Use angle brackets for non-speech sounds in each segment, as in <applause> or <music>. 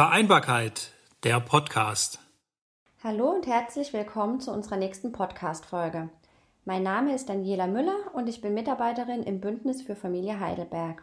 Vereinbarkeit, der Podcast. Hallo und herzlich willkommen zu unserer nächsten Podcast-Folge. Mein Name ist Daniela Müller und ich bin Mitarbeiterin im Bündnis für Familie Heidelberg.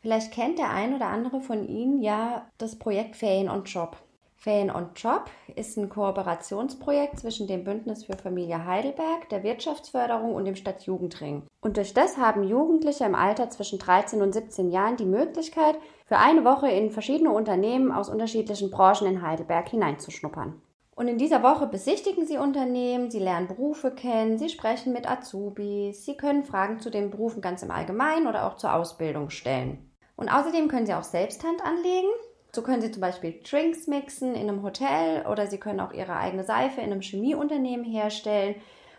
Vielleicht kennt der ein oder andere von Ihnen ja das Projekt Ferien und Job. Ferien und Job ist ein Kooperationsprojekt zwischen dem Bündnis für Familie Heidelberg, der Wirtschaftsförderung und dem Stadtjugendring. Und durch das haben Jugendliche im Alter zwischen 13 und 17 Jahren die Möglichkeit, für eine Woche in verschiedene Unternehmen aus unterschiedlichen Branchen in Heidelberg hineinzuschnuppern. Und in dieser Woche besichtigen Sie Unternehmen, Sie lernen Berufe kennen, Sie sprechen mit Azubis, Sie können Fragen zu den Berufen ganz im Allgemeinen oder auch zur Ausbildung stellen. Und außerdem können Sie auch selbst Hand anlegen so können Sie zum Beispiel Drinks mixen in einem Hotel oder Sie können auch Ihre eigene Seife in einem Chemieunternehmen herstellen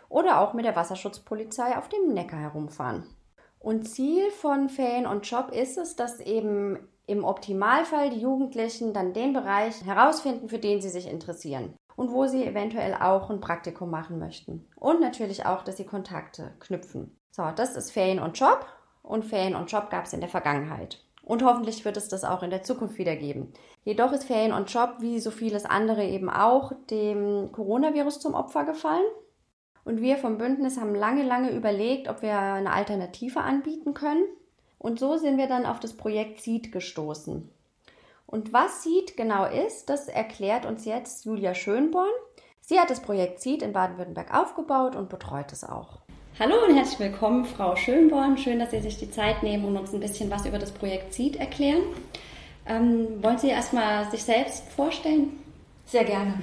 oder auch mit der Wasserschutzpolizei auf dem Neckar herumfahren. Und Ziel von Ferien und Job ist es, dass eben im Optimalfall die Jugendlichen dann den Bereich herausfinden, für den sie sich interessieren und wo sie eventuell auch ein Praktikum machen möchten. Und natürlich auch, dass sie Kontakte knüpfen. So, das ist Ferien und Job und Ferien und Job gab es in der Vergangenheit. Und hoffentlich wird es das auch in der Zukunft wieder geben. Jedoch ist Ferien und Job, wie so vieles andere eben auch, dem Coronavirus zum Opfer gefallen. Und wir vom Bündnis haben lange, lange überlegt, ob wir eine Alternative anbieten können. Und so sind wir dann auf das Projekt Seed gestoßen. Und was Seed genau ist, das erklärt uns jetzt Julia Schönborn. Sie hat das Projekt Seed in Baden-Württemberg aufgebaut und betreut es auch. Hallo und herzlich willkommen, Frau Schönborn. Schön, dass Sie sich die Zeit nehmen und uns ein bisschen was über das Projekt Seed erklären. Ähm, wollen Sie erstmal sich selbst vorstellen? Sehr gerne.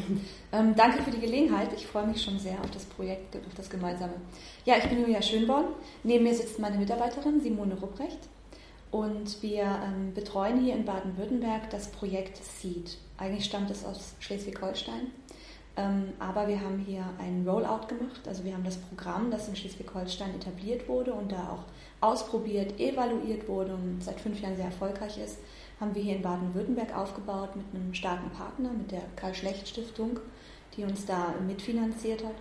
Ähm, danke für die Gelegenheit. Ich freue mich schon sehr auf das Projekt, auf das Gemeinsame. Ja, ich bin Julia Schönborn. Neben mir sitzt meine Mitarbeiterin Simone Rupprecht. Und wir ähm, betreuen hier in Baden-Württemberg das Projekt Seed. Eigentlich stammt es aus Schleswig-Holstein. Ähm, aber wir haben hier einen Rollout gemacht. Also wir haben das Programm, das in Schleswig-Holstein etabliert wurde und da auch ausprobiert, evaluiert wurde und seit fünf Jahren sehr erfolgreich ist, haben wir hier in Baden-Württemberg aufgebaut mit einem starken Partner, mit der Karl-Schlecht-Stiftung, die uns da mitfinanziert hat.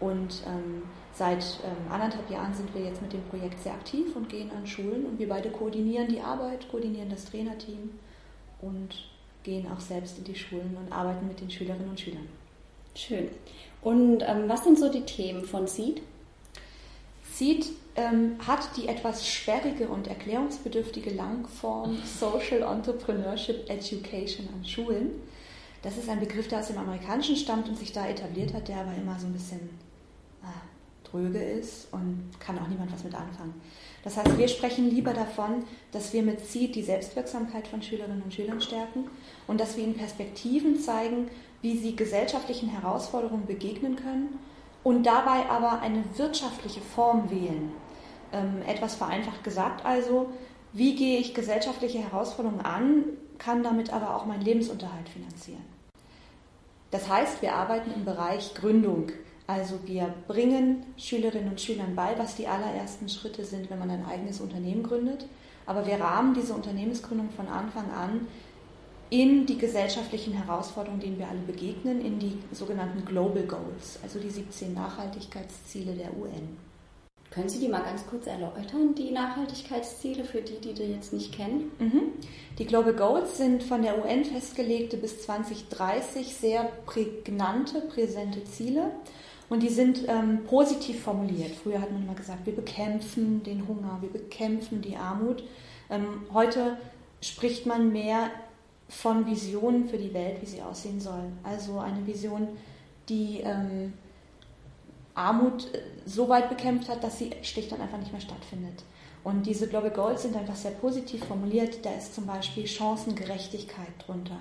Und ähm, seit ähm, anderthalb Jahren sind wir jetzt mit dem Projekt sehr aktiv und gehen an Schulen und wir beide koordinieren die Arbeit, koordinieren das Trainerteam und gehen auch selbst in die Schulen und arbeiten mit den Schülerinnen und Schülern. Schön. Und ähm, was sind so die Themen von Seed? Seed ähm, hat die etwas sperrige und erklärungsbedürftige Langform Social Entrepreneurship Education an Schulen. Das ist ein Begriff, der aus dem Amerikanischen stammt und sich da etabliert hat, der aber immer so ein bisschen äh, dröge ist und kann auch niemand was mit anfangen. Das heißt, wir sprechen lieber davon, dass wir mit Seed die Selbstwirksamkeit von Schülerinnen und Schülern stärken und dass wir ihnen Perspektiven zeigen, wie sie gesellschaftlichen Herausforderungen begegnen können und dabei aber eine wirtschaftliche Form wählen. Ähm, etwas vereinfacht gesagt also, wie gehe ich gesellschaftliche Herausforderungen an, kann damit aber auch meinen Lebensunterhalt finanzieren. Das heißt, wir arbeiten im Bereich Gründung. Also wir bringen Schülerinnen und Schülern bei, was die allerersten Schritte sind, wenn man ein eigenes Unternehmen gründet. Aber wir rahmen diese Unternehmensgründung von Anfang an in die gesellschaftlichen Herausforderungen, denen wir alle begegnen, in die sogenannten Global Goals, also die 17 Nachhaltigkeitsziele der UN. Können Sie die mal ganz kurz erläutern, die Nachhaltigkeitsziele, für die, die die jetzt nicht kennen? Mhm. Die Global Goals sind von der UN festgelegte bis 2030 sehr prägnante, präsente Ziele. Und die sind ähm, positiv formuliert. Früher hat man immer gesagt, wir bekämpfen den Hunger, wir bekämpfen die Armut. Ähm, heute spricht man mehr von Visionen für die Welt, wie sie aussehen soll. Also eine Vision, die ähm, Armut äh, so weit bekämpft hat, dass sie schlicht und einfach nicht mehr stattfindet. Und diese Global Goals sind einfach sehr positiv formuliert. Da ist zum Beispiel Chancengerechtigkeit drunter.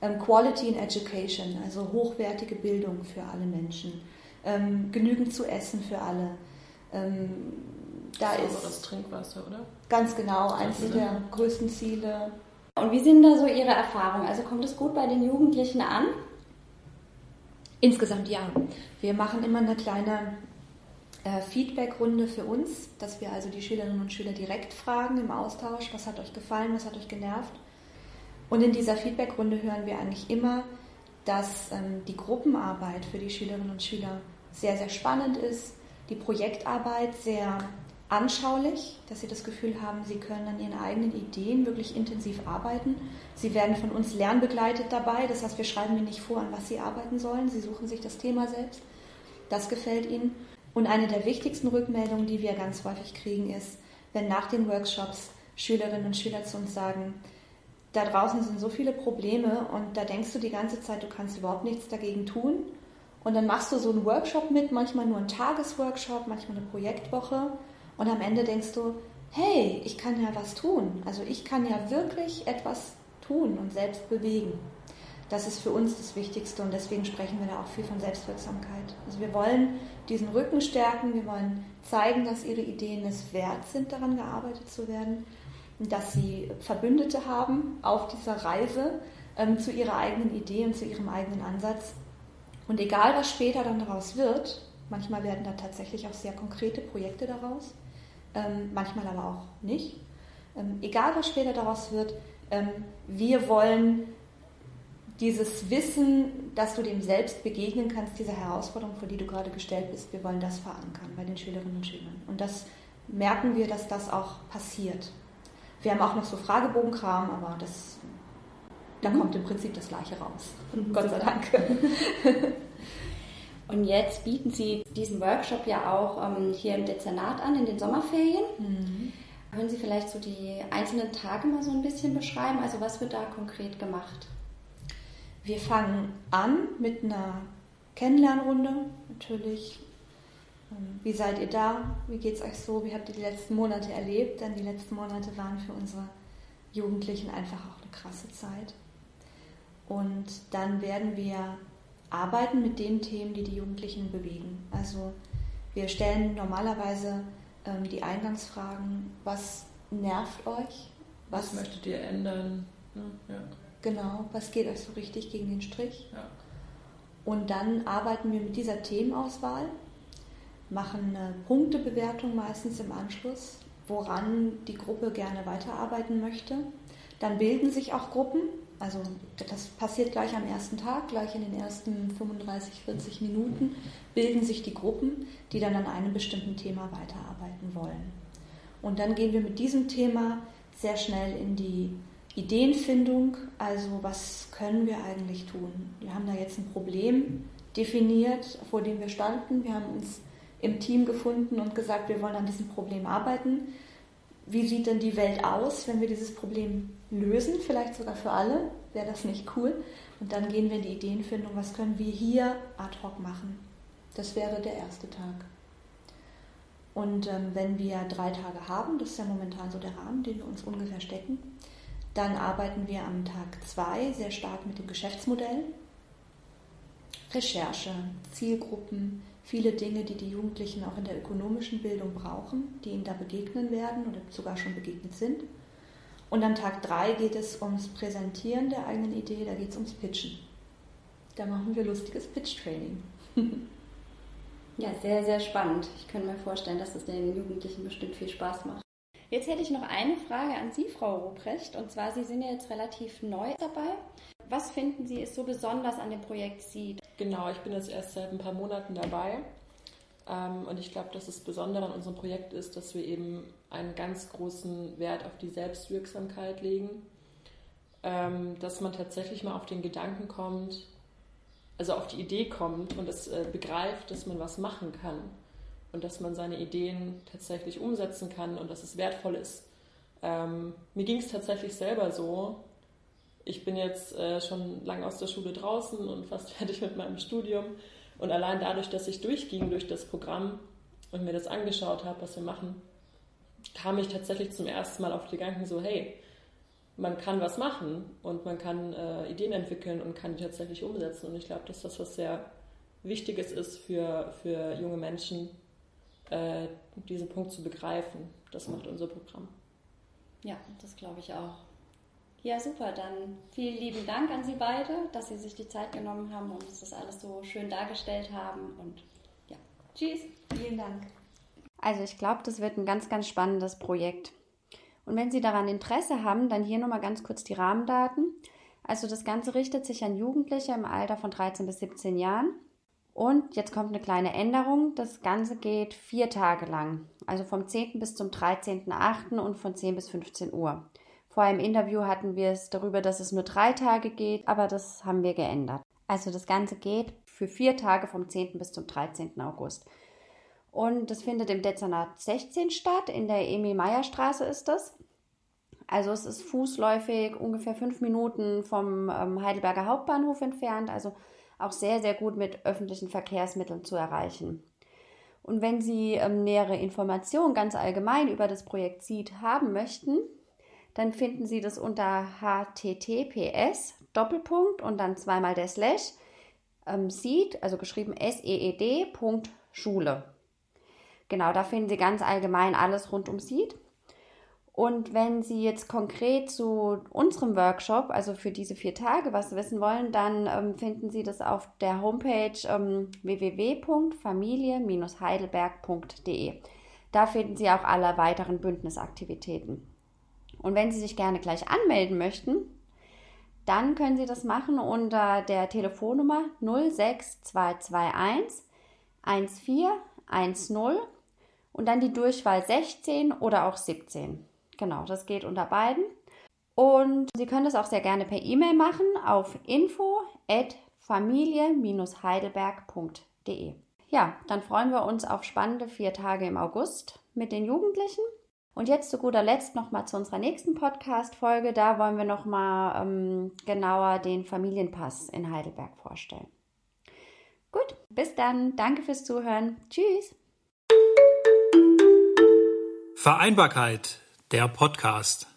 Ähm, Quality in Education, also hochwertige Bildung für alle Menschen. Ähm, genügend zu essen für alle. Ähm, da Sauberes ist Trinkwasser, oder? Ganz genau, eines der größten Ziele. Und wie sind da so Ihre Erfahrungen? Also kommt es gut bei den Jugendlichen an? Insgesamt ja. Wir machen immer eine kleine äh, Feedback-Runde für uns, dass wir also die Schülerinnen und Schüler direkt fragen im Austausch, was hat euch gefallen, was hat euch genervt. Und in dieser Feedback-Runde hören wir eigentlich immer, dass ähm, die Gruppenarbeit für die Schülerinnen und Schüler sehr, sehr spannend ist, die Projektarbeit sehr anschaulich, dass sie das Gefühl haben, sie können an ihren eigenen Ideen wirklich intensiv arbeiten. Sie werden von uns lernbegleitet dabei, das heißt, wir schreiben ihnen nicht vor, an was sie arbeiten sollen, sie suchen sich das Thema selbst. Das gefällt ihnen. Und eine der wichtigsten Rückmeldungen, die wir ganz häufig kriegen, ist, wenn nach den Workshops Schülerinnen und Schüler zu uns sagen, da draußen sind so viele Probleme und da denkst du die ganze Zeit, du kannst überhaupt nichts dagegen tun. Und dann machst du so einen Workshop mit, manchmal nur einen Tagesworkshop, manchmal eine Projektwoche. Und am Ende denkst du, hey, ich kann ja was tun. Also ich kann ja wirklich etwas tun und selbst bewegen. Das ist für uns das Wichtigste und deswegen sprechen wir da auch viel von Selbstwirksamkeit. Also wir wollen diesen Rücken stärken, wir wollen zeigen, dass ihre Ideen es wert sind, daran gearbeitet zu werden, dass sie Verbündete haben auf dieser Reise ähm, zu ihrer eigenen Idee und zu ihrem eigenen Ansatz. Und egal, was später dann daraus wird, manchmal werden da tatsächlich auch sehr konkrete Projekte daraus, ähm, manchmal aber auch nicht. Ähm, egal, was später daraus wird, ähm, wir wollen dieses Wissen, dass du dem selbst begegnen kannst, dieser Herausforderung, vor die du gerade gestellt bist, wir wollen das verankern bei den Schülerinnen und Schülern. Und das merken wir, dass das auch passiert. Wir haben auch noch so Fragebogenkram, aber das, da mhm. kommt im Prinzip das Gleiche raus. Mhm. Gott sei Dank. <laughs> Und jetzt bieten Sie diesen Workshop ja auch ähm, hier im Dezernat an, in den Sommerferien. Mhm. Können Sie vielleicht so die einzelnen Tage mal so ein bisschen beschreiben? Also was wird da konkret gemacht? Wir fangen an mit einer Kennenlernrunde, natürlich. Ähm, wie seid ihr da? Wie geht es euch so? Wie habt ihr die letzten Monate erlebt? Denn die letzten Monate waren für unsere Jugendlichen einfach auch eine krasse Zeit. Und dann werden wir arbeiten mit den Themen, die die Jugendlichen bewegen. Also wir stellen normalerweise ähm, die Eingangsfragen, was nervt euch? Was, was möchtet ihr ändern? Ja. Genau, was geht euch so richtig gegen den Strich? Ja. Und dann arbeiten wir mit dieser Themenauswahl, machen eine Punktebewertung meistens im Anschluss, woran die Gruppe gerne weiterarbeiten möchte. Dann bilden sich auch Gruppen, also das passiert gleich am ersten Tag, gleich in den ersten 35, 40 Minuten bilden sich die Gruppen, die dann an einem bestimmten Thema weiterarbeiten wollen. Und dann gehen wir mit diesem Thema sehr schnell in die Ideenfindung, also was können wir eigentlich tun? Wir haben da jetzt ein Problem definiert, vor dem wir standen. Wir haben uns im Team gefunden und gesagt, wir wollen an diesem Problem arbeiten. Wie sieht denn die Welt aus, wenn wir dieses Problem lösen? Vielleicht sogar für alle. Wäre das nicht cool? Und dann gehen wir in die Ideenfindung, was können wir hier ad hoc machen? Das wäre der erste Tag. Und ähm, wenn wir drei Tage haben, das ist ja momentan so der Rahmen, den wir uns ungefähr stecken, dann arbeiten wir am Tag 2 sehr stark mit dem Geschäftsmodell. Recherche, Zielgruppen, viele Dinge, die die Jugendlichen auch in der ökonomischen Bildung brauchen, die ihnen da begegnen werden oder sogar schon begegnet sind. Und am Tag 3 geht es ums Präsentieren der eigenen Idee, da geht es ums Pitchen. Da machen wir lustiges Pitch-Training. <laughs> ja, sehr, sehr spannend. Ich könnte mir vorstellen, dass es den Jugendlichen bestimmt viel Spaß macht. Jetzt hätte ich noch eine Frage an Sie, Frau Ruprecht. Und zwar, Sie sind ja jetzt relativ neu dabei. Was finden Sie ist so besonders an dem Projekt SEED? Genau, ich bin jetzt erst seit ein paar Monaten dabei. Ähm, und ich glaube, dass das Besondere an unserem Projekt ist, dass wir eben einen ganz großen Wert auf die Selbstwirksamkeit legen. Ähm, dass man tatsächlich mal auf den Gedanken kommt, also auf die Idee kommt und es äh, begreift, dass man was machen kann und dass man seine Ideen tatsächlich umsetzen kann und dass es wertvoll ist. Ähm, mir ging es tatsächlich selber so. Ich bin jetzt äh, schon lange aus der Schule draußen und fast <laughs> fertig mit meinem Studium. Und allein dadurch, dass ich durchging durch das Programm und mir das angeschaut habe, was wir machen, kam ich tatsächlich zum ersten Mal auf die Gedanken so, hey, man kann was machen und man kann äh, Ideen entwickeln und kann die tatsächlich umsetzen. Und ich glaube, dass das was sehr Wichtiges ist für, für junge Menschen, äh, diesen Punkt zu begreifen. Das macht unser Programm. Ja, das glaube ich auch. Ja, super. Dann vielen lieben Dank an Sie beide, dass Sie sich die Zeit genommen haben und uns das alles so schön dargestellt haben. Und ja, tschüss. Vielen Dank. Also ich glaube, das wird ein ganz, ganz spannendes Projekt. Und wenn Sie daran Interesse haben, dann hier nochmal ganz kurz die Rahmendaten. Also das Ganze richtet sich an Jugendliche im Alter von 13 bis 17 Jahren. Und jetzt kommt eine kleine Änderung. Das Ganze geht vier Tage lang. Also vom 10. bis zum 13.8. und von 10 bis 15 Uhr. Vor einem Interview hatten wir es darüber, dass es nur drei Tage geht, aber das haben wir geändert. Also das Ganze geht für vier Tage vom 10. bis zum 13. August. Und das findet im Dezernat 16 statt, in der Emil-Meyer-Straße ist das. Also es ist fußläufig ungefähr fünf Minuten vom ähm, Heidelberger Hauptbahnhof entfernt, also auch sehr, sehr gut mit öffentlichen Verkehrsmitteln zu erreichen. Und wenn Sie ähm, nähere Informationen ganz allgemein über das Projekt SEED haben möchten, dann finden Sie das unter https Doppelpunkt und dann zweimal der Slash ähm, SEED, also geschrieben S-E-E-D, Schule. Genau, da finden Sie ganz allgemein alles rund um SEED. Und wenn Sie jetzt konkret zu unserem Workshop, also für diese vier Tage, was wissen wollen, dann ähm, finden Sie das auf der Homepage ähm, www.familie-heidelberg.de. Da finden Sie auch alle weiteren Bündnisaktivitäten. Und wenn Sie sich gerne gleich anmelden möchten, dann können Sie das machen unter der Telefonnummer 06221 1410 und dann die Durchwahl 16 oder auch 17. Genau, das geht unter beiden. Und Sie können das auch sehr gerne per E-Mail machen auf info@familie-heidelberg.de. Ja, dann freuen wir uns auf spannende vier Tage im August mit den Jugendlichen. Und jetzt zu guter Letzt nochmal zu unserer nächsten Podcast-Folge. Da wollen wir nochmal ähm, genauer den Familienpass in Heidelberg vorstellen. Gut, bis dann. Danke fürs Zuhören. Tschüss. Vereinbarkeit der Podcast.